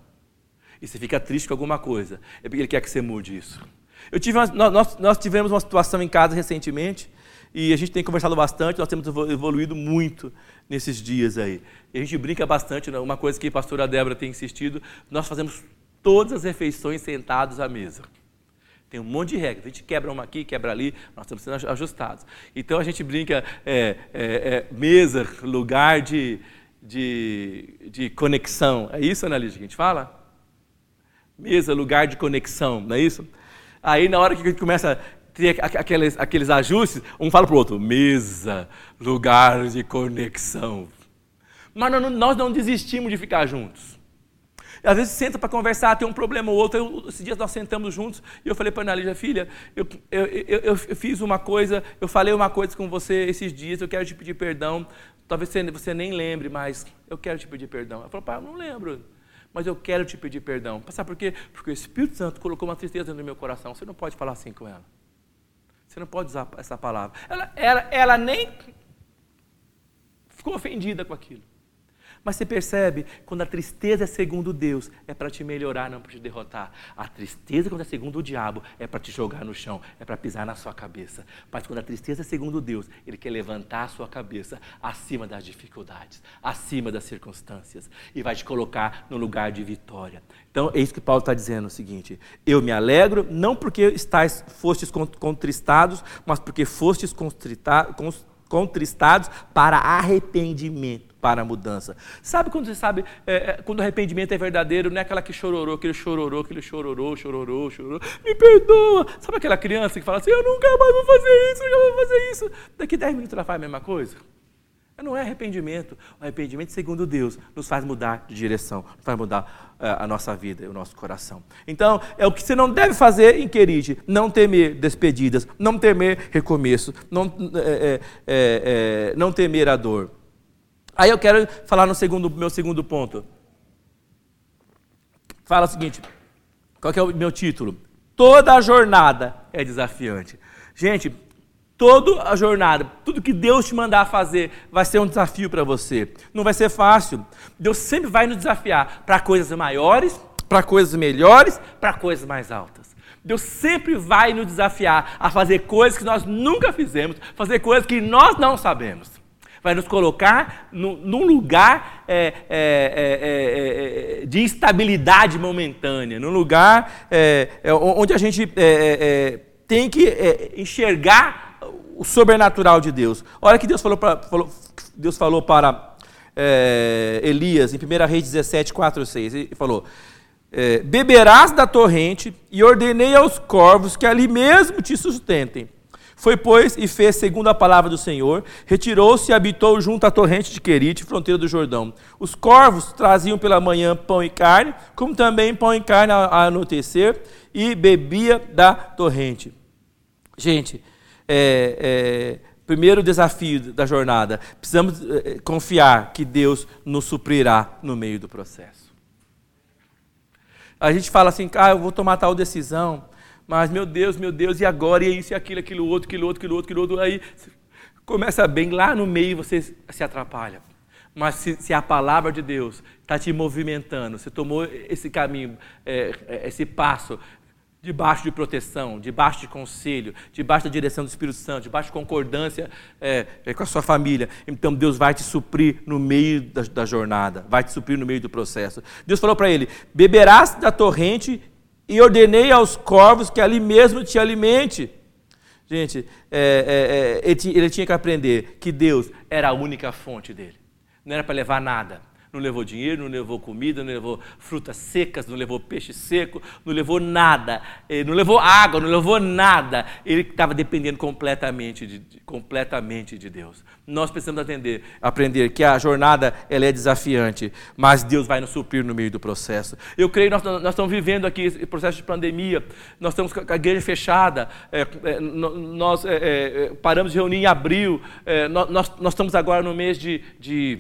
e você fica triste com alguma coisa, é porque Ele quer que você mude isso. Eu tive uma, nós, nós tivemos uma situação em casa recentemente e a gente tem conversado bastante, nós temos evoluído muito nesses dias aí. E a gente brinca bastante, né? uma coisa que a pastora Débora tem insistido, nós fazemos todas as refeições sentados à mesa. Tem um monte de regras. A gente quebra uma aqui, quebra ali, nós estamos sendo ajustados. Então a gente brinca é, é, é, mesa, lugar de, de, de conexão. É isso, Analise, que a gente fala? Mesa, lugar de conexão, não é isso? Aí na hora que a gente começa a ter aqueles, aqueles ajustes, um fala para o outro, mesa, lugar de conexão. Mas nós não desistimos de ficar juntos. Às vezes senta para conversar, tem um problema ou outro. Eu, esses dias nós sentamos juntos e eu falei para a Analígia, filha, eu, eu, eu, eu, fiz uma coisa, eu falei uma coisa com você esses dias, eu quero te pedir perdão. Talvez você, você nem lembre, mas eu quero te pedir perdão. Ela falou, pai, eu não lembro, mas eu quero te pedir perdão. Sabe por quê? Porque o Espírito Santo colocou uma tristeza no meu coração. Você não pode falar assim com ela. Você não pode usar essa palavra. Ela, ela, ela nem ficou ofendida com aquilo. Mas você percebe, quando a tristeza é segundo Deus, é para te melhorar, não para te derrotar. A tristeza, quando é segundo o diabo, é para te jogar no chão, é para pisar na sua cabeça. Mas quando a tristeza é segundo Deus, Ele quer levantar a sua cabeça acima das dificuldades, acima das circunstâncias, e vai te colocar no lugar de vitória. Então, é isso que Paulo está dizendo: o seguinte: eu me alegro, não porque estáis, fostes contristados, mas porque fostes contristados para arrependimento para mudança. Sabe quando você sabe, é, é, quando o arrependimento é verdadeiro, não é aquela que chororou, aquele chororou, aquele chororou, chororou, chororou, me perdoa. Sabe aquela criança que fala assim, eu nunca mais vou fazer isso, nunca vou fazer isso. Daqui 10 minutos ela faz a mesma coisa? Não é arrependimento. O arrependimento, segundo Deus, nos faz mudar de direção, nos faz mudar uh, a nossa vida, o nosso coração. Então, é o que você não deve fazer em Querite: não temer despedidas, não temer recomeço, não, é, é, é, não temer a dor. Aí eu quero falar no segundo, meu segundo ponto. Fala o seguinte: qual é o meu título? Toda a jornada é desafiante. Gente, toda a jornada, tudo que Deus te mandar fazer, vai ser um desafio para você. Não vai ser fácil. Deus sempre vai nos desafiar para coisas maiores, para coisas melhores, para coisas mais altas. Deus sempre vai nos desafiar a fazer coisas que nós nunca fizemos, fazer coisas que nós não sabemos vai nos colocar no, num lugar é é, é, é, é, de instabilidade momentânea, num lugar é, onde a gente tem que enxergar o sobrenatural de Deus. Olha que Deus falou, pra, falou, Deus falou para Elias em 1 Reis 17, 4 6. Ele falou: Beberás da torrente e ordenei aos corvos que ali mesmo te sustentem. Foi, pois, e fez segundo a palavra do Senhor, retirou-se e habitou junto à torrente de Querite, fronteira do Jordão. Os corvos traziam pela manhã pão e carne, como também pão e carne a anoitecer, e bebia da torrente. Gente, é, é, primeiro desafio da jornada, precisamos é, confiar que Deus nos suprirá no meio do processo. A gente fala assim, ah, eu vou tomar tal decisão, mas, meu Deus, meu Deus, e agora? E isso, e aquilo, aquilo outro, aquilo outro, aquilo outro, aquilo outro. Aí começa bem, lá no meio você se atrapalha. Mas se, se a palavra de Deus está te movimentando, você tomou esse caminho, é, é, esse passo, debaixo de proteção, debaixo de conselho, debaixo da direção do Espírito Santo, debaixo de concordância é, é, com a sua família. Então Deus vai te suprir no meio da, da jornada, vai te suprir no meio do processo. Deus falou para ele: beberás da torrente e ordenei aos corvos que ali mesmo te alimente. Gente, é, é, é, ele tinha que aprender que Deus era a única fonte dele. Não era para levar nada. Não levou dinheiro, não levou comida, não levou frutas secas, não levou peixe seco, não levou nada, não levou água, não levou nada. Ele estava dependendo completamente de, completamente de Deus. Nós precisamos atender, aprender que a jornada ela é desafiante, mas Deus vai nos suprir no meio do processo. Eu creio que nós, nós estamos vivendo aqui esse processo de pandemia, nós estamos com a igreja fechada, é, é, nós é, é, paramos de reunir em abril, é, nós, nós, estamos agora no mês de, de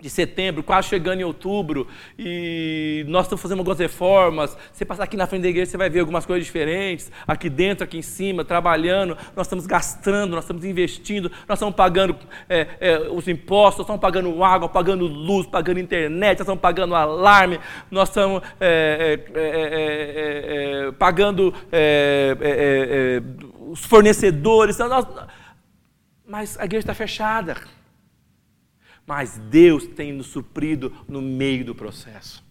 de setembro, quase chegando em outubro, e nós estamos fazendo algumas reformas. Você passar aqui na frente da igreja, você vai ver algumas coisas diferentes. Aqui dentro, aqui em cima, trabalhando, nós estamos gastando, nós estamos investindo, nós estamos pagando é, é, os impostos, nós estamos pagando água, pagando luz, pagando internet, nós estamos pagando alarme, nós estamos é, é, é, é pagando os fornecedores. Nós... Mas a igreja está fechada mas Deus tem nos suprido no meio do processo.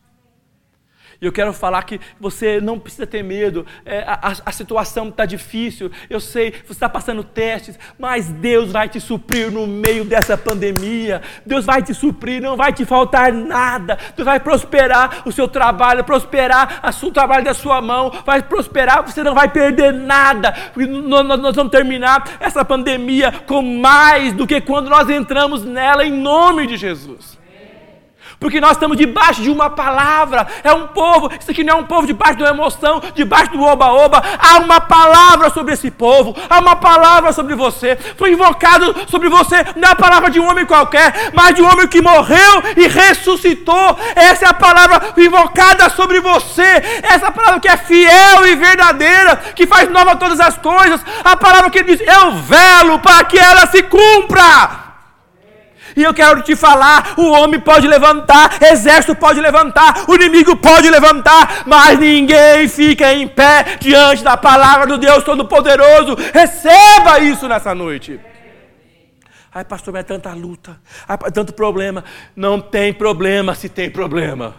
E eu quero falar que você não precisa ter medo. É, a, a, situação está difícil. Eu sei, você está passando testes, mas Deus vai te suprir no meio dessa pandemia. Deus vai te suprir, não vai te faltar nada. Deus vai prosperar o seu trabalho, prosperar o trabalho da sua mão, vai prosperar, você não vai perder nada. Nós vamos terminar essa pandemia com mais do que quando nós entramos nela, em nome de Jesus porque nós estamos debaixo de uma palavra. É um povo, isso aqui não é um povo debaixo de uma emoção, debaixo do oba-oba. Há uma palavra sobre esse povo, há uma palavra sobre você. Foi invocado sobre você, não é a palavra de um homem qualquer, mas de um homem que morreu e ressuscitou. Essa é a palavra invocada sobre você. Essa é palavra que é fiel e verdadeira, que faz nova todas as coisas. A palavra que diz: Eu velo para que ela se cumpra. E eu quero te falar: o homem pode levantar, exército pode levantar, o inimigo pode levantar, mas ninguém fica em pé diante da palavra do Deus Todo-Poderoso. Receba isso nessa noite. Ai, pastor, mas é tanta luta, ai, tanto problema. Não tem problema se tem problema.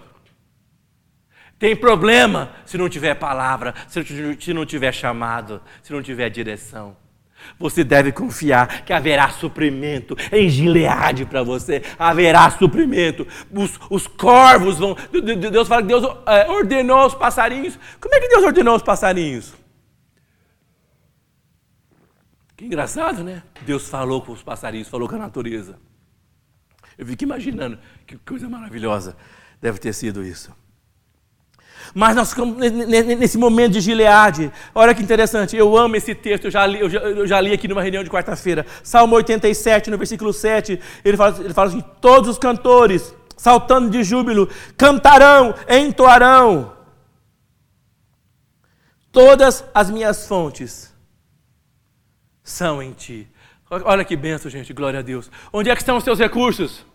Tem problema se não tiver palavra, se não tiver chamado, se não tiver direção. Você deve confiar que haverá suprimento em Gileade para você. Haverá suprimento. Os, os, corvos vão. Deus fala que Deus é, ordenou os passarinhos. Como é que Deus ordenou os passarinhos? Que engraçado, né? Deus falou com os passarinhos, falou com a natureza. Eu fico imaginando que coisa maravilhosa deve ter sido isso. Mas nós ficamos nesse momento de Gileade. Olha que interessante, eu amo esse texto, eu já li, eu já, eu já li aqui numa reunião de quarta-feira. Salmo 87, no versículo 7, ele fala, ele fala assim: Todos os cantores, saltando de júbilo, cantarão, entoarão. Todas as minhas fontes são em ti. Olha que benção, gente, glória a Deus. Onde é que estão os seus recursos?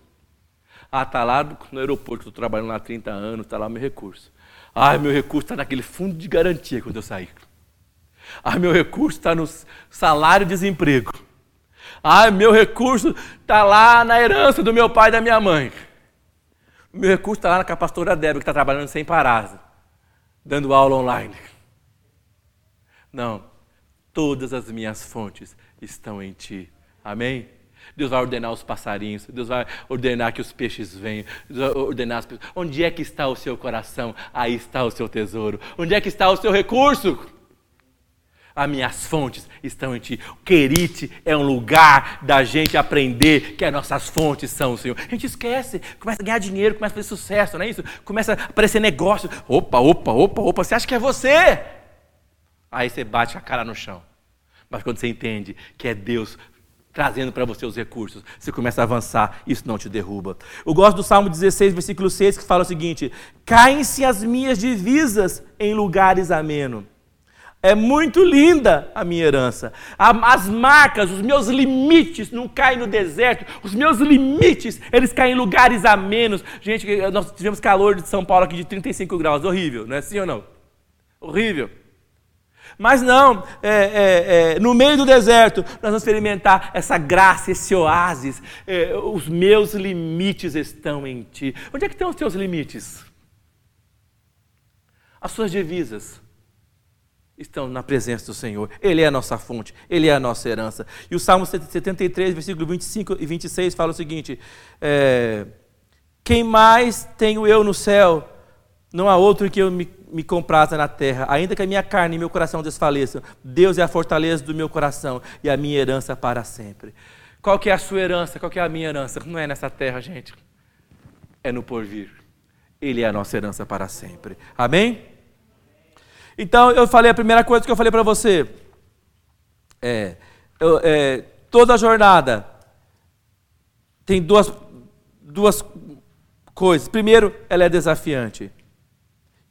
Ah, está lá no aeroporto, estou trabalhando lá há 30 anos, está lá meu recurso. Ah, meu recurso está naquele fundo de garantia quando eu sair. Ah, meu recurso está no salário desemprego. Ah, meu recurso está lá na herança do meu pai e da minha mãe. Meu recurso está lá na pastora Débora, que está trabalhando sem parar, dando aula online. Não, todas as minhas fontes estão em Ti. Amém? Deus vai ordenar os passarinhos, Deus vai ordenar que os peixes venham, Deus vai ordenar as pessoas. Onde é que está o seu coração? Aí está o seu tesouro. Onde é que está o seu recurso? As minhas fontes estão em ti. O Querite é um lugar da gente aprender que as nossas fontes são o Senhor. A gente esquece, começa a ganhar dinheiro, começa a fazer sucesso, não é isso? Começa a aparecer negócio. Opa, opa, opa, opa, você acha que é você? Aí você bate a cara no chão. Mas quando você entende que é Deus trazendo para você os recursos. Você começa a avançar, isso não te derruba. Eu gosto do Salmo 16, versículo 6, que fala o seguinte: Caem-se as minhas divisas em lugares amenos. É muito linda a minha herança. As marcas, os meus limites não caem no deserto. Os meus limites, eles caem em lugares amenos. Gente, nós tivemos calor de São Paulo aqui de 35 graus. Horrível, não é assim ou não? Horrível. Mas não, é, é, é, no meio do deserto, nós vamos experimentar essa graça, esse oásis. É, os meus limites estão em ti. Onde é que estão os teus limites? As suas divisas estão na presença do Senhor. Ele é a nossa fonte, Ele é a nossa herança. E o Salmo 73, versículo 25 e 26 fala o seguinte: é, Quem mais tenho eu no céu? Não há outro que eu me me na terra, ainda que a minha carne e meu coração desfaleçam, Deus é a fortaleza do meu coração e a minha herança para sempre. Qual que é a sua herança? Qual que é a minha herança? Não é nessa terra, gente. É no porvir. Ele é a nossa herança para sempre. Amém? Então, eu falei a primeira coisa que eu falei para você. É, eu, é, toda jornada tem duas, duas coisas. Primeiro, ela é desafiante.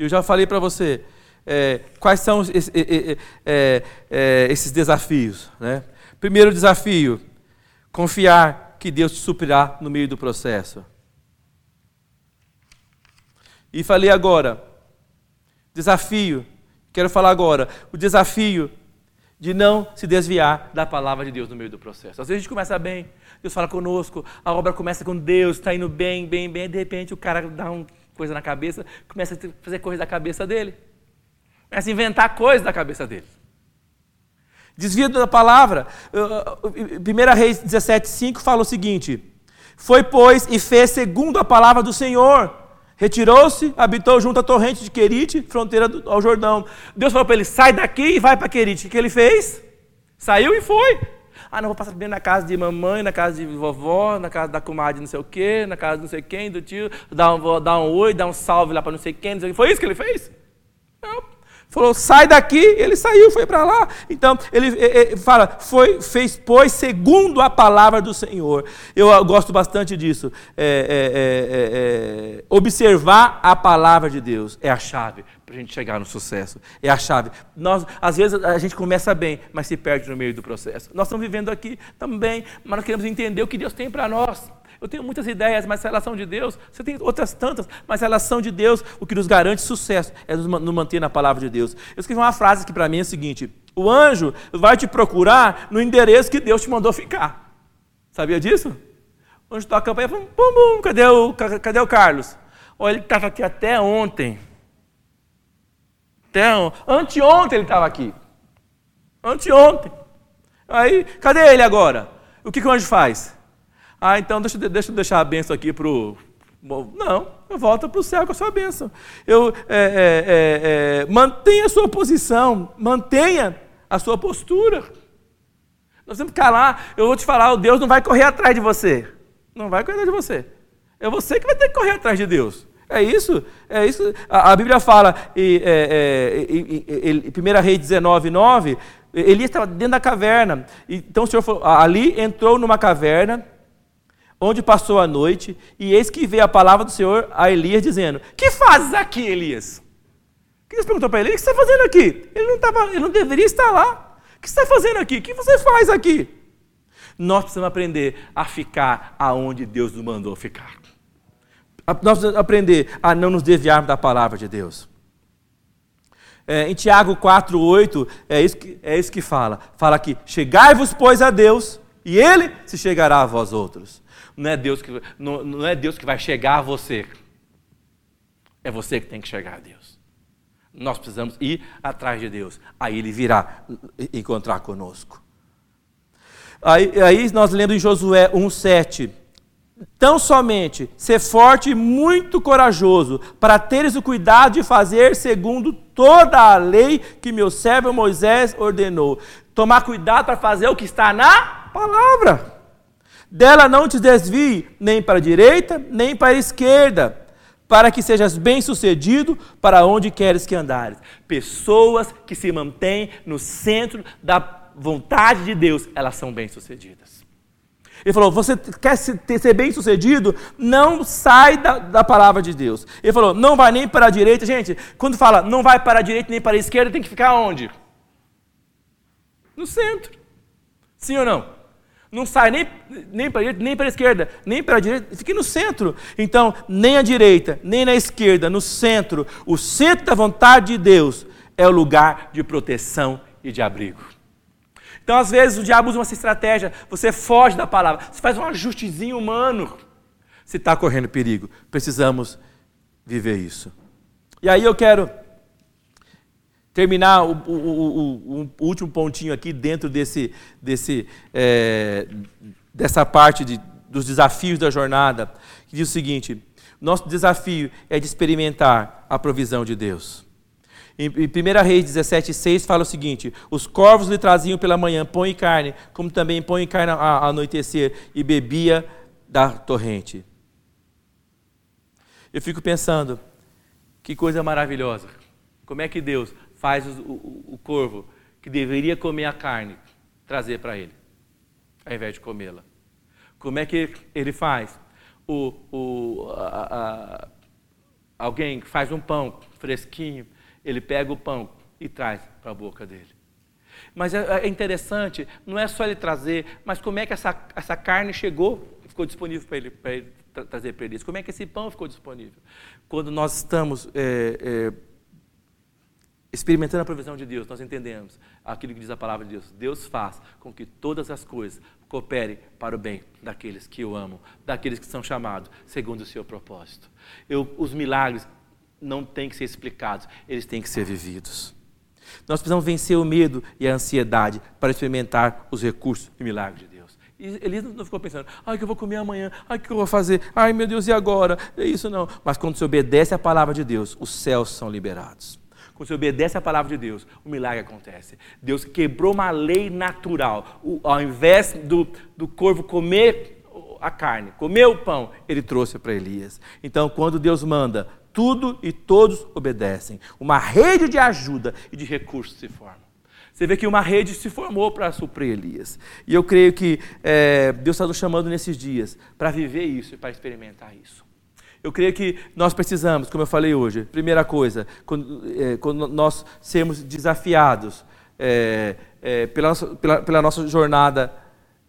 Eu já falei para você é, quais são esses, é, é, esses desafios. Né? Primeiro desafio: confiar que Deus te suprirá no meio do processo. E falei agora, desafio, quero falar agora, o desafio de não se desviar da palavra de Deus no meio do processo. Às vezes a gente começa bem, Deus fala conosco, a obra começa com Deus, está indo bem, bem, bem, de repente o cara dá um coisa na cabeça, começa a fazer coisa da cabeça dele. Começa a inventar coisas da cabeça dele. Desvia da palavra. 1 Reis 17,5 fala o seguinte: Foi, pois, e fez segundo a palavra do Senhor. Retirou-se, habitou junto à torrente de Querite, fronteira ao Jordão. Deus falou para ele: sai daqui e vai para Querite. O que ele fez? Saiu e foi. Ah, não, vou passar bem na casa de mamãe, na casa de vovó, na casa da comadre não sei o quê, na casa não sei quem, do tio, dar um, dar um oi, dar um salve lá para não sei quem, não sei quem. Foi isso que ele fez? Não. Falou, sai daqui, ele saiu, foi para lá. Então, ele, ele, fala, foi, fez, pois, segundo a palavra do Senhor. Eu gosto bastante disso. É, é, é, é, é observar a palavra de Deus é a chave para a gente chegar no sucesso. É a chave. Nós, às vezes a gente começa bem, mas se perde no meio do processo. Nós estamos vivendo aqui também, mas nós queremos entender o que Deus tem para nós. Eu tenho muitas ideias, mas a relação de Deus, você tem outras tantas, mas a relação de Deus, o que nos garante sucesso é nos manter na palavra de Deus. Eu escrevi uma frase que para mim é a seguinte: o anjo vai te procurar no endereço que Deus te mandou ficar. Sabia disso? O anjo toca a campanha, pum, pum, cadê o, cadê o Carlos? Olha, ele estava aqui até ontem. Até anteontem ele estava aqui. Anteontem. Aí, cadê ele agora? O que, que o anjo faz? Ah, então deixa, deixa eu deixar a benção aqui para o. Não, eu volto para o céu com a sua bênção. Eu, é, é, é, é, mantenha a sua posição, mantenha a sua postura. Nós temos que calar. Eu vou te falar, o Deus não vai correr atrás de você. Não vai correr atrás de você. É você que vai ter que correr atrás de Deus. É isso, é isso. A, a Bíblia fala, em é, é, 1 Rei 19, 9, Elias estava dentro da caverna. Então o Senhor falou, ali entrou numa caverna, onde passou a noite, e eis que veio a palavra do Senhor a Elias dizendo: Que fazes aqui, Elias? Deus perguntou para ele: O que você está fazendo aqui? Ele não, tava, ele não deveria estar lá. O que você está fazendo aqui? O que você faz aqui? Nós precisamos aprender a ficar aonde Deus nos mandou ficar. Nós precisamos aprender a não nos desviarmos da palavra de Deus. É, em Tiago 4,8, é isso, que, é isso que fala. Fala que chegai-vos, pois, a Deus, e Ele se chegará a vós outros. Não é Deus que, não, não é Deus que vai chegar a você. É você que tem que chegar a Deus. Nós precisamos ir atrás de Deus. Aí Ele virá encontrar conosco. Aí, aí nós lendo em Josué 1,7. Tão somente ser forte e muito corajoso, para teres o cuidado de fazer segundo toda a lei que meu servo Moisés ordenou. Tomar cuidado para fazer o que está na palavra. Dela não te desvie nem para a direita, nem para a esquerda, para que sejas bem-sucedido para onde queres que andares. Pessoas que se mantêm no centro da vontade de Deus, elas são bem-sucedidas. Ele falou: Você quer ser bem-sucedido? Não sai da, da, palavra de Deus. Ele falou: Não vai nem para a direita. Gente, quando fala não vai para a direita nem para a esquerda, tem que ficar onde? No centro. Sim ou não? Não sai nem, nem para a direita, nem para a esquerda, nem para a direita, fique no centro. Então, nem à direita, nem na esquerda, no centro, o centro da vontade de Deus é o lugar de proteção e de abrigo. Então, às vezes, o diabo usa uma estratégia, você foge da palavra, você faz um ajustezinho humano. Se está correndo perigo, precisamos viver isso. E aí eu quero terminar o, o, o, o, último pontinho aqui dentro desse, desse, é, dessa parte de, dos desafios da jornada, que diz o seguinte: nosso desafio é de experimentar a provisão de Deus. Em 1 Reis 17,6 fala o seguinte: Os corvos lhe traziam pela manhã pão e carne, como também pão e carne ao anoitecer, e bebia da torrente. Eu fico pensando, que coisa maravilhosa. Como é que Deus faz o, o, o corvo que deveria comer a carne trazer para ele, ao invés de comê-la. Como é que ele faz? O, o, a, a, alguém faz um pão fresquinho, ele pega o pão e traz para a boca dele. Mas é, é interessante, não é só ele trazer, mas como é que essa, essa carne chegou, ficou disponível para ele, ele trazer para eles? Como é que esse pão ficou disponível? Quando nós estamos é, é, experimentando a provisão de Deus, nós entendemos aquilo que diz a palavra de Deus. Deus faz com que todas as coisas coopere para o bem daqueles que o amam, daqueles que são chamados segundo o seu propósito. Eu, os milagres não têm que ser explicados, eles têm que ser vividos. Nós precisamos vencer o medo e a ansiedade para experimentar os recursos e milagres de Deus. E Elisa não ficou pensando, ai, que eu vou comer amanhã, ai, que eu vou fazer, ai, meu Deus, e agora? É isso não. Mas quando você obedece à palavra de Deus, os céus são liberados. Quando você obedece à palavra de Deus, o milagre acontece. Deus quebrou uma lei natural. O, ao invés do, do corvo comer a carne, comer o pão, ele trouxe para Elias. Então, quando Deus manda, tudo e todos obedecem. Uma rede de ajuda e de recursos se forma. Você vê que uma rede se formou para suprir Elias. E eu creio que é, Deus está nos chamando nesses dias para viver isso e para experimentar isso. Eu creio que nós precisamos, como eu falei hoje, primeira coisa, quando, é, quando nós sermos desafiados é, é, pela, pela, pela nossa jornada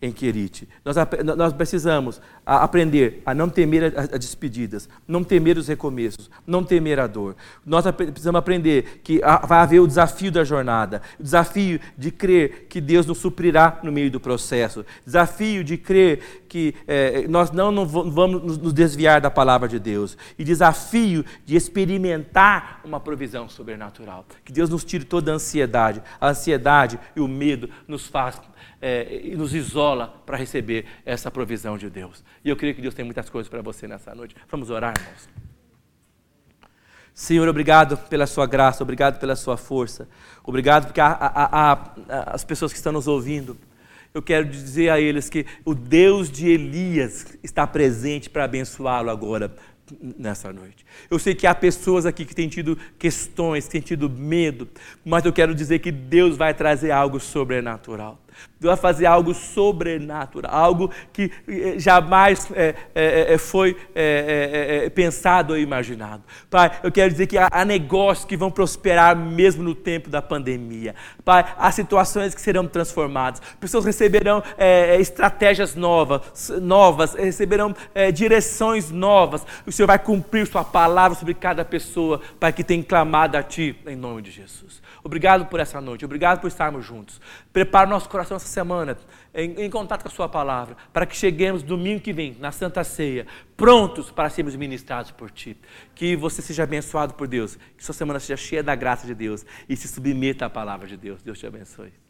em Querite. Nós, nós precisamos aprender a não temer as despedidas, não temer os recomeços, não temer a dor. Nós precisamos aprender que vai haver o desafio da jornada, o desafio de crer que Deus nos suprirá no meio do processo, desafio de crer que é, nós não, não vamos nos desviar da palavra de Deus, e desafio de experimentar uma provisão sobrenatural. Que Deus nos tire toda a ansiedade. A ansiedade e o medo nos faz é, e nos isola para receber essa provisão de Deus. E eu creio que Deus tem muitas coisas para você nessa noite. Vamos orar, irmãos. Senhor, obrigado pela sua graça, obrigado pela sua força, obrigado porque a, a, a, as pessoas que estão nos ouvindo, eu quero dizer a eles que o Deus de Elias está presente para abençoá-lo agora, nessa noite. Eu sei que há pessoas aqui que têm tido questões, têm tido medo, mas eu quero dizer que Deus vai trazer algo sobrenatural. Deus vai fazer algo sobrenatural, algo que eh, jamais é, é, foi é, pensado ou imaginado. Pai, eu quero dizer que há, negócios que vão prosperar mesmo no tempo da pandemia. Pai, há situações que serão transformadas. Pessoas receberão estratégias novas, novas receberão direções novas. O Senhor vai cumprir Sua palavra sobre cada pessoa, Pai, que tem clamado a Ti, em nome de Jesus. Obrigado por essa noite, obrigado por estarmos juntos. Prepara o nosso coração essa semana em, em, contato com a Sua palavra, para que cheguemos domingo que vem, na Santa Ceia, prontos para sermos ministrados por Ti. Que você seja abençoado por Deus, que sua semana seja cheia da graça de Deus e se submeta à palavra de Deus. Deus te abençoe.